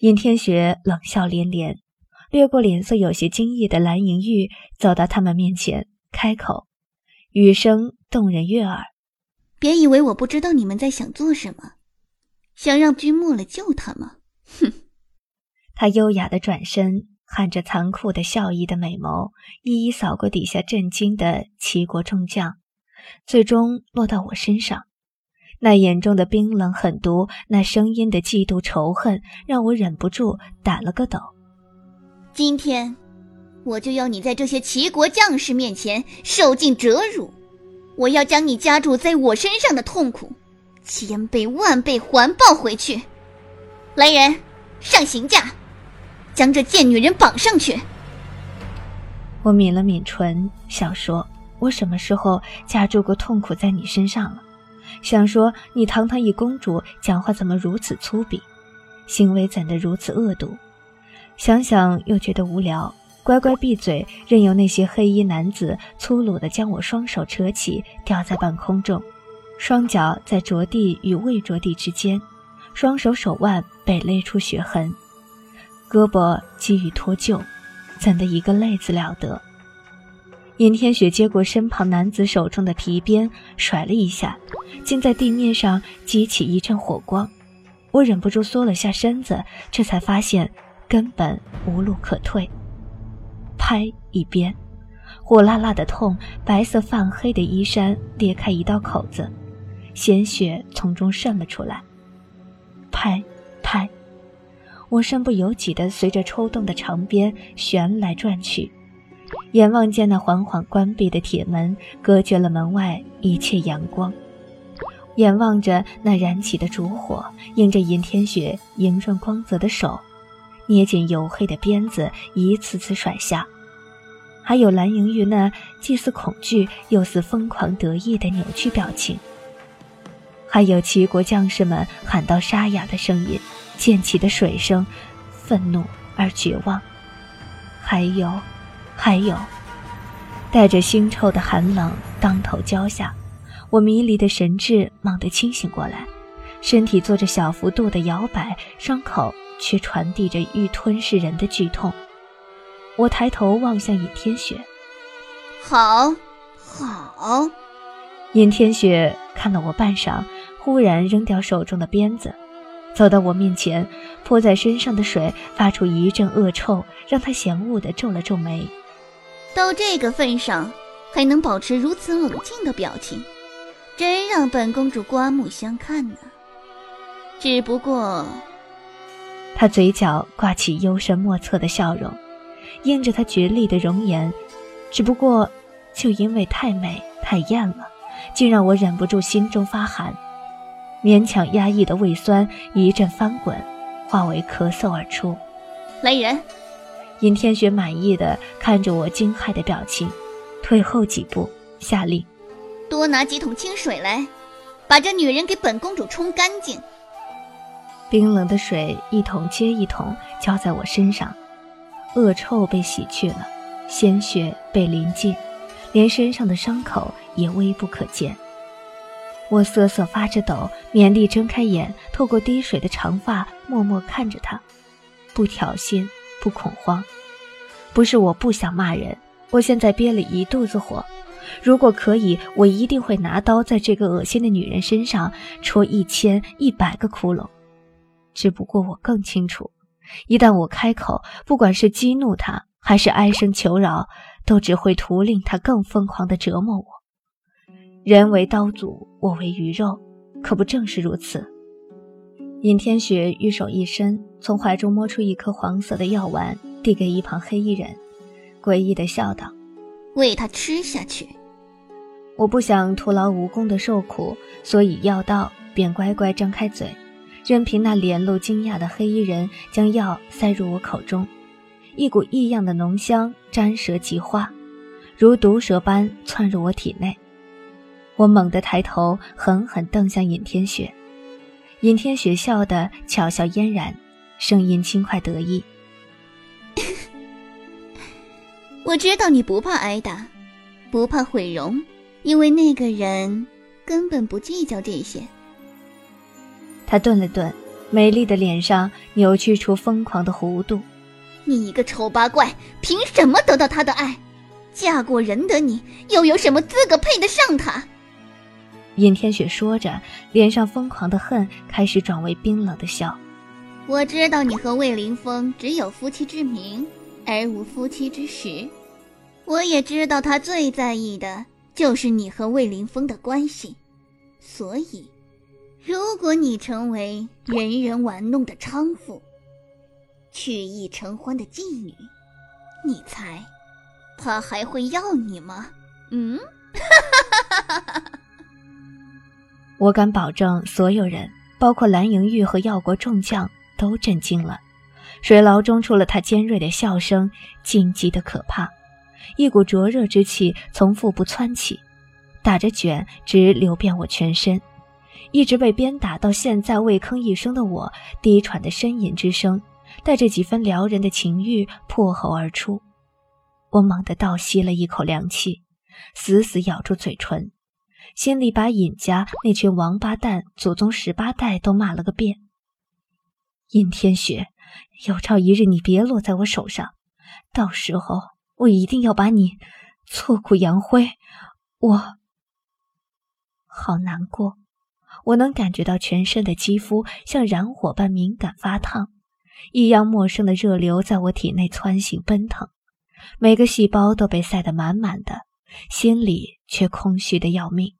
尹天雪冷笑连连，掠过脸色有些惊异的蓝莹玉，走到他们面前，开口，语声动人悦耳：“别以为我不知道你们在想做什么，想让君莫了救他吗？哼！”他优雅的转身，含着残酷的笑意的美眸，一一扫过底下震惊的齐国众将，最终落到我身上。那眼中的冰冷狠毒，那声音的嫉妒仇恨，让我忍不住打了个抖。今天，我就要你在这些齐国将士面前受尽折辱，我要将你加注在我身上的痛苦，千倍万倍还报回去。来人，上刑架，将这贱女人绑上去。我抿了抿唇，想说：我什么时候加注过痛苦在你身上了？想说你堂堂一公主，讲话怎么如此粗鄙，行为怎的如此恶毒？想想又觉得无聊，乖乖闭嘴，任由那些黑衣男子粗鲁地将我双手扯起，吊在半空中，双脚在着地与未着地之间，双手手腕被勒出血痕，胳膊急于脱臼，怎的一个累字了得？尹天雪接过身旁男子手中的皮鞭，甩了一下，竟在地面上激起一阵火光。我忍不住缩了下身子，这才发现根本无路可退。拍一鞭，火辣辣的痛，白色泛黑的衣衫裂开一道口子，鲜血从中渗了出来。拍，拍，我身不由己地随着抽动的长鞭旋来转去。眼望见那缓缓关闭的铁门，隔绝了门外一切阳光；眼望着那燃起的烛火，映着尹天雪莹润光泽的手，捏紧黝黑的鞭子，一次次甩下；还有蓝莹玉那既似恐惧又似疯狂得意的扭曲表情；还有齐国将士们喊到沙哑的声音，溅起的水声，愤怒而绝望；还有。还有，带着腥臭的寒冷当头浇下，我迷离的神智猛地清醒过来，身体做着小幅度的摇摆，伤口却传递着欲吞噬人的剧痛。我抬头望向尹天雪，好，好。尹天雪看了我半晌，忽然扔掉手中的鞭子，走到我面前，泼在身上的水发出一阵恶臭，让他嫌恶的皱了皱眉。到这个份上，还能保持如此冷静的表情，真让本公主刮目相看呢。只不过，她嘴角挂起幽深莫测的笑容，映着她绝丽的容颜。只不过，就因为太美太艳了，竟让我忍不住心中发寒，勉强压抑的胃酸一阵翻滚，化为咳嗽而出。来人！尹天雪满意的看着我惊骇的表情，退后几步，下令：“多拿几桶清水来，把这女人给本公主冲干净。”冰冷的水一桶接一桶浇在我身上，恶臭被洗去了，鲜血被淋尽，连身上的伤口也微不可见。我瑟瑟发着抖，勉力睁开眼，透过滴水的长发，默默看着他，不挑衅。不恐慌，不是我不想骂人，我现在憋了一肚子火。如果可以，我一定会拿刀在这个恶心的女人身上戳一千一百个窟窿。只不过我更清楚，一旦我开口，不管是激怒她，还是哀声求饶，都只会徒令她更疯狂地折磨我。人为刀俎，我为鱼肉，可不正是如此？尹天雪玉手一伸，从怀中摸出一颗黄色的药丸，递给一旁黑衣人，诡异的笑道：“喂他吃下去。”我不想徒劳无功的受苦，所以药到，便乖乖张开嘴，任凭那脸露惊讶的黑衣人将药塞入我口中。一股异样的浓香沾舌即化，如毒蛇般窜入我体内。我猛地抬头，狠狠瞪向尹天雪。尹天雪笑得巧笑嫣然，声音轻快得意：“ 我知道你不怕挨打，不怕毁容，因为那个人根本不计较这些。”他顿了顿，美丽的脸上扭曲出疯狂的弧度。你一个丑八怪，凭什么得到他的爱？嫁过人的你，又有什么资格配得上他？尹天雪说着，脸上疯狂的恨开始转为冰冷的笑。我知道你和魏凌风只有夫妻之名，而无夫妻之实。我也知道他最在意的就是你和魏凌风的关系。所以，如果你成为人人玩弄的娼妇，曲意成欢的妓女，你猜他还会要你吗？嗯？哈哈哈哈哈哈我敢保证，所有人，包括蓝莹玉和药国众将，都震惊了。水牢中，除了他尖锐的笑声，荆棘的可怕，一股灼热之气从腹部窜起，打着卷，直流遍我全身。一直被鞭打到现在未吭一声的我，低喘的呻吟之声，带着几分撩人的情欲破喉而出。我猛地倒吸了一口凉气，死死咬住嘴唇。心里把尹家那群王八蛋祖宗十八代都骂了个遍。尹天雪，有朝一日你别落在我手上，到时候我一定要把你挫骨扬灰。我好难过，我能感觉到全身的肌肤像燃火般敏感发烫，异样陌生的热流在我体内窜行奔腾，每个细胞都被塞得满满的，心里却空虚的要命。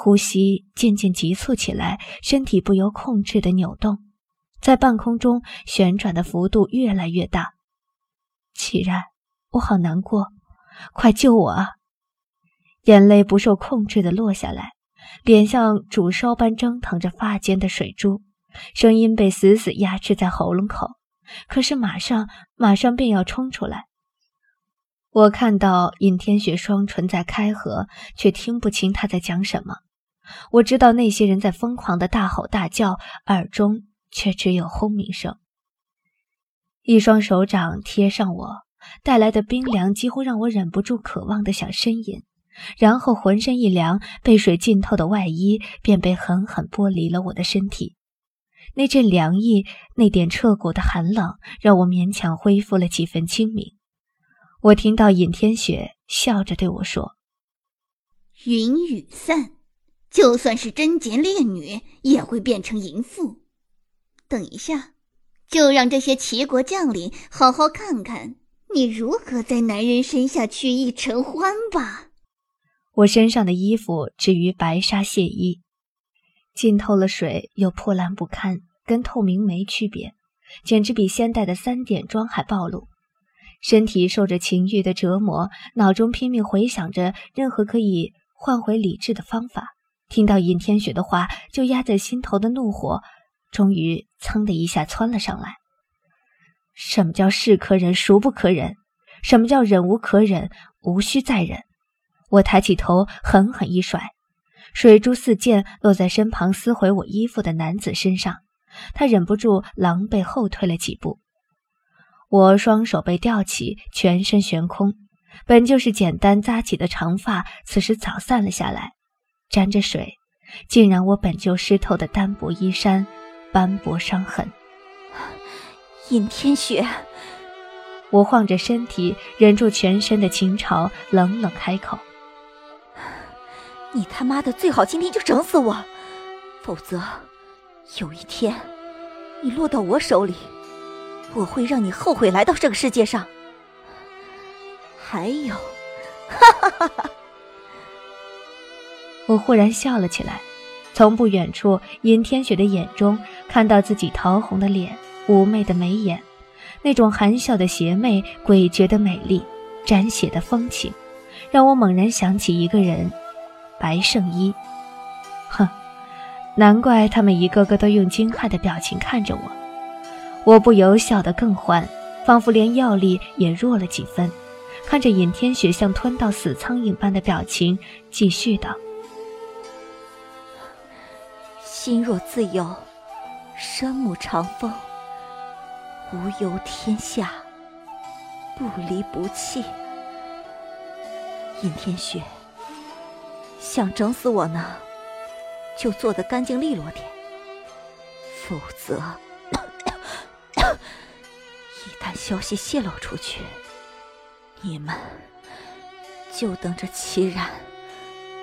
呼吸渐渐急促起来，身体不由控制的扭动，在半空中旋转的幅度越来越大。启然，我好难过，快救我啊！眼泪不受控制的落下来，脸像煮烧般蒸腾着发间的水珠，声音被死死压制在喉咙口，可是马上马上便要冲出来。我看到尹天雪双唇在开合，却听不清他在讲什么。我知道那些人在疯狂的大吼大叫，耳中却只有轰鸣声。一双手掌贴上我，带来的冰凉几乎让我忍不住渴望的想呻吟，然后浑身一凉，被水浸透的外衣便被狠狠剥离了我的身体。那阵凉意，那点彻骨的寒冷，让我勉强恢复了几分清明。我听到尹天雪笑着对我说：“云雨散。”就算是贞洁烈女，也会变成淫妇。等一下，就让这些齐国将领好好看看你如何在男人身下去意成欢吧。我身上的衣服至于白纱亵衣，浸透了水又破烂不堪，跟透明没区别，简直比先代的三点装还暴露。身体受着情欲的折磨，脑中拼命回想着任何可以换回理智的方法。听到尹天雪的话，就压在心头的怒火，终于噌的一下窜了上来。什么叫是可忍，孰不可忍？什么叫忍无可忍，无需再忍？我抬起头，狠狠一甩，水珠似箭落在身旁撕毁我衣服的男子身上。他忍不住狼狈后退了几步。我双手被吊起，全身悬空，本就是简单扎起的长发，此时早散了下来。沾着水，竟让我本就湿透的单薄衣衫斑驳伤痕。尹天雪，我晃着身体，忍住全身的情潮，冷冷开口：“你他妈的最好今天就整死我，否则有一天你落到我手里，我会让你后悔来到这个世界上。还有，哈哈哈哈！”我忽然笑了起来，从不远处尹天雪的眼中看到自己桃红的脸、妩媚的眉眼，那种含笑的邪魅、诡谲的美丽、沾血的风情，让我猛然想起一个人——白圣依。哼，难怪他们一个个都用惊骇的表情看着我，我不由笑得更欢，仿佛连药力也弱了几分。看着尹天雪像吞到死苍蝇般的表情，继续道。心若自由，身目长风，无忧天下，不离不弃。尹天雪，想整死我呢，就做得干净利落点；否则，一旦消息泄露出去，你们就等着齐然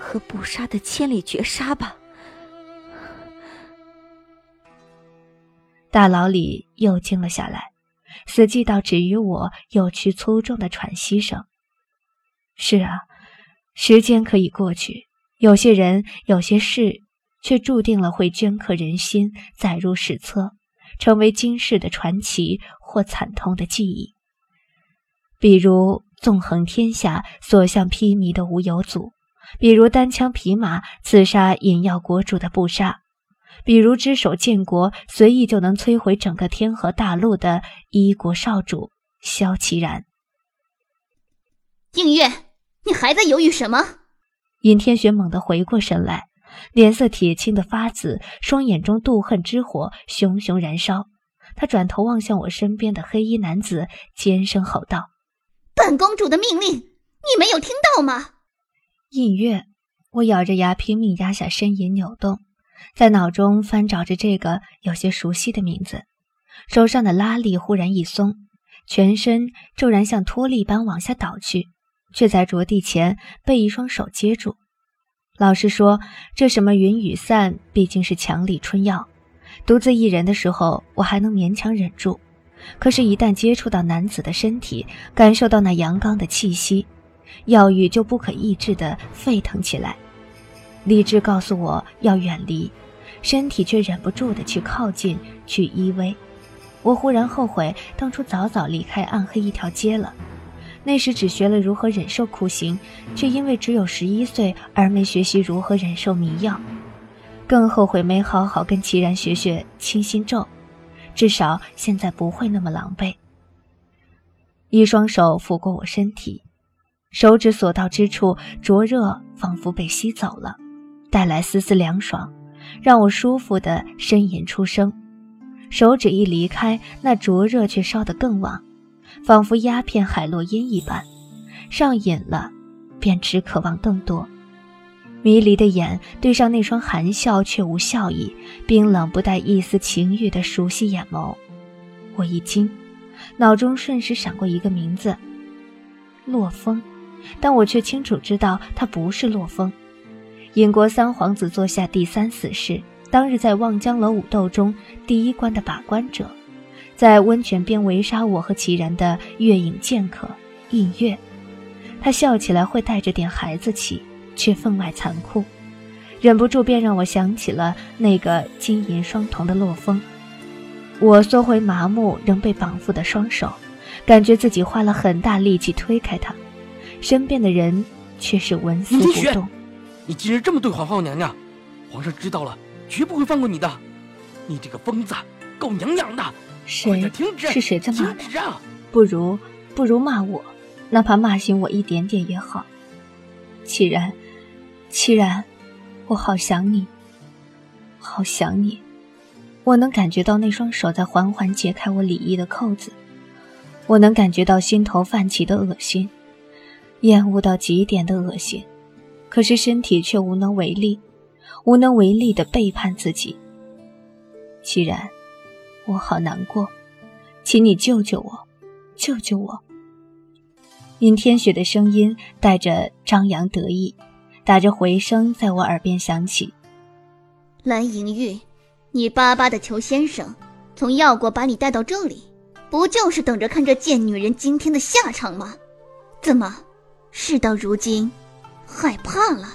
和不杀的千里绝杀吧。大牢里又静了下来，死寂到只余我有曲粗重的喘息声。是啊，时间可以过去，有些人，有些事，却注定了会镌刻人心，载入史册，成为今世的传奇或惨痛的记忆。比如纵横天下、所向披靡的吴有祖，比如单枪匹马刺杀引药国主的布杀。比如只手建国，随意就能摧毁整个天河大陆的一国少主萧其然。映月，你还在犹豫什么？尹天雪猛地回过神来，脸色铁青的发紫，双眼中妒恨之火熊熊燃烧。他转头望向我身边的黑衣男子，尖声吼道：“本公主的命令，你没有听到吗？”映月，我咬着牙，拼命压下呻吟，扭动。在脑中翻找着这个有些熟悉的名字，手上的拉力忽然一松，全身骤然像脱力般往下倒去，却在着地前被一双手接住。老实说，这什么云雨散毕竟是强力春药，独自一人的时候我还能勉强忍住，可是，一旦接触到男子的身体，感受到那阳刚的气息，药欲就不可抑制地沸腾起来。理智告诉我要远离，身体却忍不住的去靠近，去依偎。我忽然后悔当初早早离开暗黑一条街了。那时只学了如何忍受酷刑，却因为只有十一岁而没学习如何忍受迷药。更后悔没好好跟齐然学学清心咒，至少现在不会那么狼狈。一双手抚过我身体，手指所到之处灼热，仿佛被吸走了。带来丝丝凉爽，让我舒服的呻吟出声。手指一离开，那灼热却烧得更旺，仿佛鸦片海洛因一般。上瘾了，便只渴望更多。迷离的眼对上那双含笑却无笑意、冰冷不带一丝情欲的熟悉眼眸，我一惊，脑中瞬时闪过一个名字——洛风，但我却清楚知道他不是洛风。尹国三皇子座下第三死士，当日在望江楼武斗中第一关的把关者，在温泉边围杀我和齐然的月影剑客印月。他笑起来会带着点孩子气，却分外残酷，忍不住便让我想起了那个金银双瞳的洛风。我缩回麻木仍被绑缚的双手，感觉自己花了很大力气推开他，身边的人却是纹丝不动。你竟然这么对皇后娘娘，皇上知道了绝不会放过你的。你这个疯子，狗娘养的！谁？停止！是谁在骂停止啊！不如不如骂我，哪怕骂醒我一点点也好。凄然，凄然，我好想你，好想你。我能感觉到那双手在缓缓解开我礼衣的扣子，我能感觉到心头泛起的恶心，厌恶到极点的恶心。可是身体却无能为力，无能为力的背叛自己。既然，我好难过，请你救救我，救救我。尹天雪的声音带着张扬得意，打着回声在我耳边响起：“蓝莹玉，你巴巴的求先生从药国把你带到这里，不就是等着看这贱女人今天的下场吗？怎么，事到如今？”害怕了，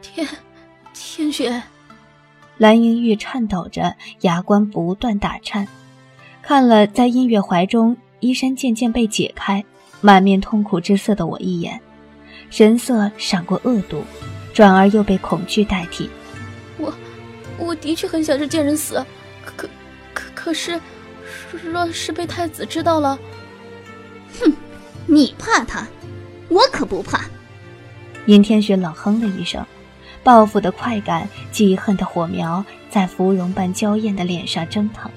天，天雪，蓝莹玉颤抖着，牙关不断打颤，看了在音乐怀中衣衫渐渐被解开、满面痛苦之色的我一眼，神色闪过恶毒，转而又被恐惧代替。我，我的确很想这贱人死，可，可可是，若是被太子知道了，哼，你怕他，我可不怕。尹天雪冷哼了一声，报复的快感、记恨的火苗在芙蓉般娇艳的脸上蒸腾。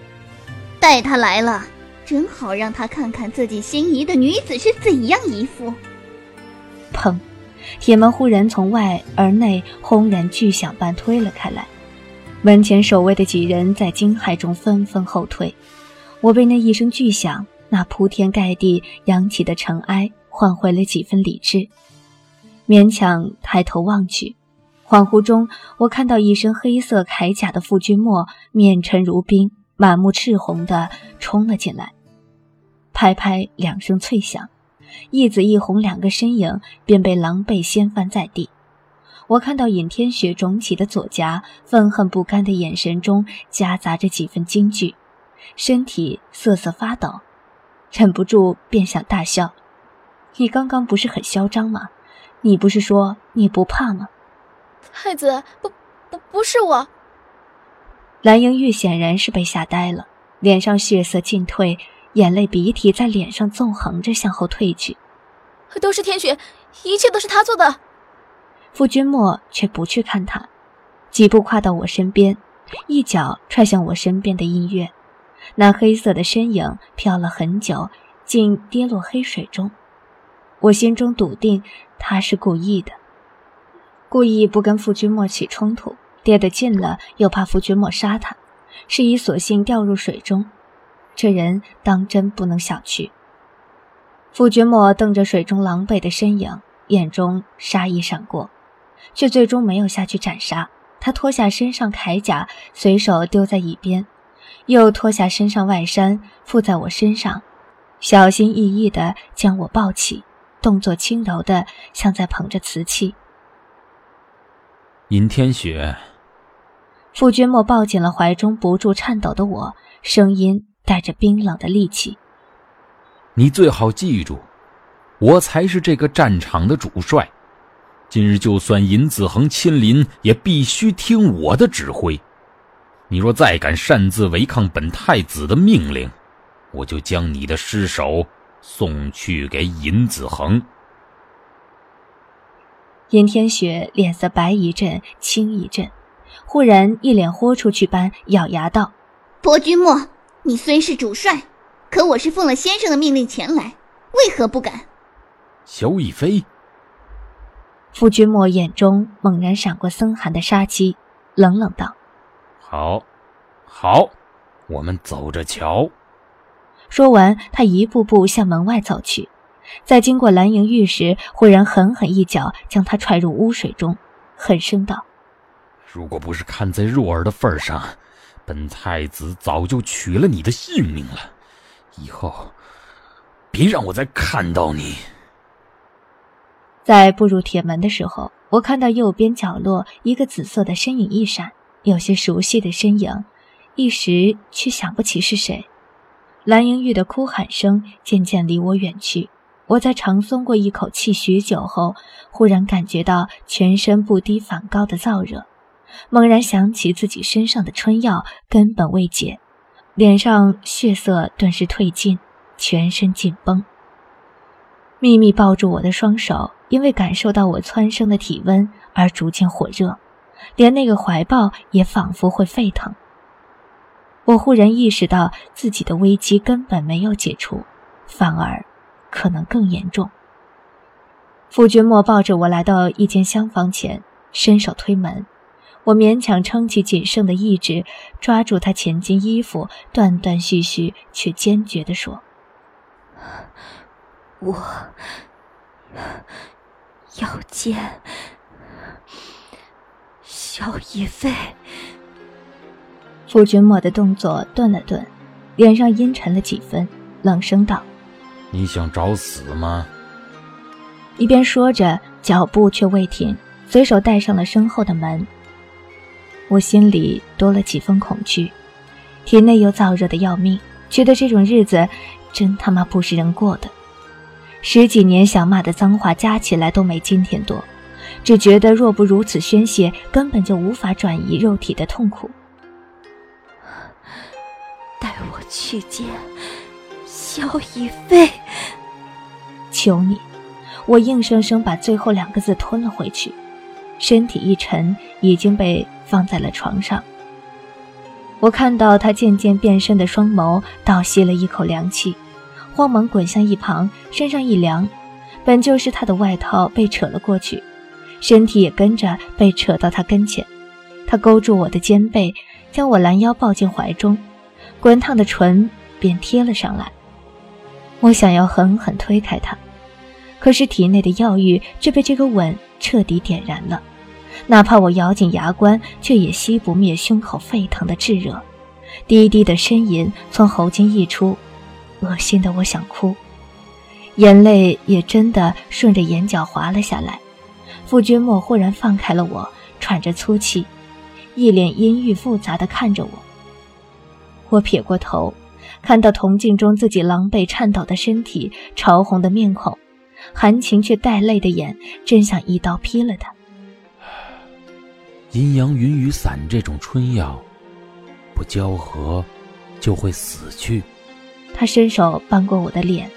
带他来了，正好让他看看自己心仪的女子是怎样一副。砰！铁门忽然从外而内轰然巨响般推了开来，门前守卫的几人在惊骇中纷纷后退，我被那一声巨响，那铺天盖地扬起的尘埃换回了几分理智，勉强抬头望去，恍惚中我看到一身黑色铠甲的傅君莫面沉如冰，满目赤红的冲了进来，拍拍两声脆响，一紫一红两个身影便被狼狈掀翻在地。我看到尹天雪肿起的左颊，愤恨不甘的眼神中夹杂着几分惊惧，身体瑟瑟发抖，忍不住便想大笑。你刚刚不是很嚣张吗？你不是说你不怕吗？太子，不不不是我。蓝莹玉显然是被吓呆了，脸上血色尽退，眼泪鼻涕在脸上纵横着向后退去。都是天雪，一切都是他做的。傅君莫却不去看他，几步跨到我身边，一脚踹向我身边的音乐。那黑色的身影飘了很久，竟跌落黑水中。我心中笃定他是故意的，故意不跟傅君莫起冲突，跌得近了又怕傅君莫杀他，是以索性掉入水中。这人当真不能小觑。傅君莫瞪着水中狼狈的身影，眼中杀意闪过。却最终没有下去斩杀。他脱下身上铠甲，随手丢在一边，又脱下身上外衫附在我身上，小心翼翼地将我抱起，动作轻柔的像在捧着瓷器。尹天雪，傅君莫抱紧了怀中不住颤抖的我，声音带着冰冷的戾气：“你最好记住，我才是这个战场的主帅。”今日就算尹子恒亲临，也必须听我的指挥。你若再敢擅自违抗本太子的命令，我就将你的尸首送去给尹子恒。尹天雪脸色白一阵，青一阵，忽然一脸豁出去般咬牙道：“薄君莫，你虽是主帅，可我是奉了先生的命令前来，为何不敢？”萧逸飞。傅君莫眼中猛然闪过森寒的杀机，冷冷道：“好，好，我们走着瞧。”说完，他一步步向门外走去，在经过蓝莹玉时，忽然狠狠一脚将她踹入污水中，狠声道：“如果不是看在若儿的份上，本太子早就取了你的性命了。以后，别让我再看到你。”在步入铁门的时候，我看到右边角落一个紫色的身影一闪，有些熟悉的身影，一时却想不起是谁。蓝莹玉的哭喊声渐渐离我远去，我在长松过一口气许久后，忽然感觉到全身不低反高的燥热，猛然想起自己身上的春药根本未解，脸上血色顿时褪尽，全身紧绷。秘密抱住我的双手。因为感受到我蹿升的体温而逐渐火热，连那个怀抱也仿佛会沸腾。我忽然意识到自己的危机根本没有解除，反而可能更严重。傅君莫抱着我来到一间厢房前，伸手推门，我勉强撑起仅剩的意志，抓住他前襟衣服，断断续续却坚决地说：“我。”要见萧逸飞。傅君莫的动作顿了顿，脸上阴沉了几分，冷声道：“你想找死吗？”一边说着，脚步却未停，随手带上了身后的门。我心里多了几分恐惧，体内又燥热的要命，觉得这种日子真他妈不是人过的。十几年想骂的脏话加起来都没今天多，只觉得若不如此宣泄，根本就无法转移肉体的痛苦。去见萧逸飞，求你！我硬生生把最后两个字吞了回去，身体一沉，已经被放在了床上。我看到他渐渐变深的双眸，倒吸了一口凉气。慌忙滚向一旁，身上一凉，本就是他的外套被扯了过去，身体也跟着被扯到他跟前。他勾住我的肩背，将我拦腰抱进怀中，滚烫的唇便贴了上来。我想要狠狠推开他，可是体内的药欲却被这个吻彻底点燃了，哪怕我咬紧牙关，却也熄不灭胸口沸腾的炙热。低低的呻吟从喉间溢出，恶心的我想哭，眼泪也真的顺着眼角滑了下来。傅君莫忽然放开了我，喘着粗气，一脸阴郁复杂的看着我。我撇过头，看到铜镜中自己狼狈颤抖的身体、潮红的面孔、含情却带泪的眼，真想一刀劈了他。阴阳云雨散这种春药。不交合，就会死去。他伸手扳过我的脸，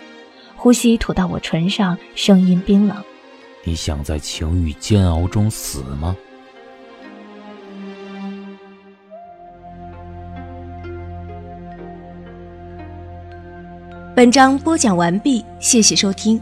呼吸吐到我唇上，声音冰冷：“你想在情欲煎熬中死吗？”本章播讲完毕，谢谢收听。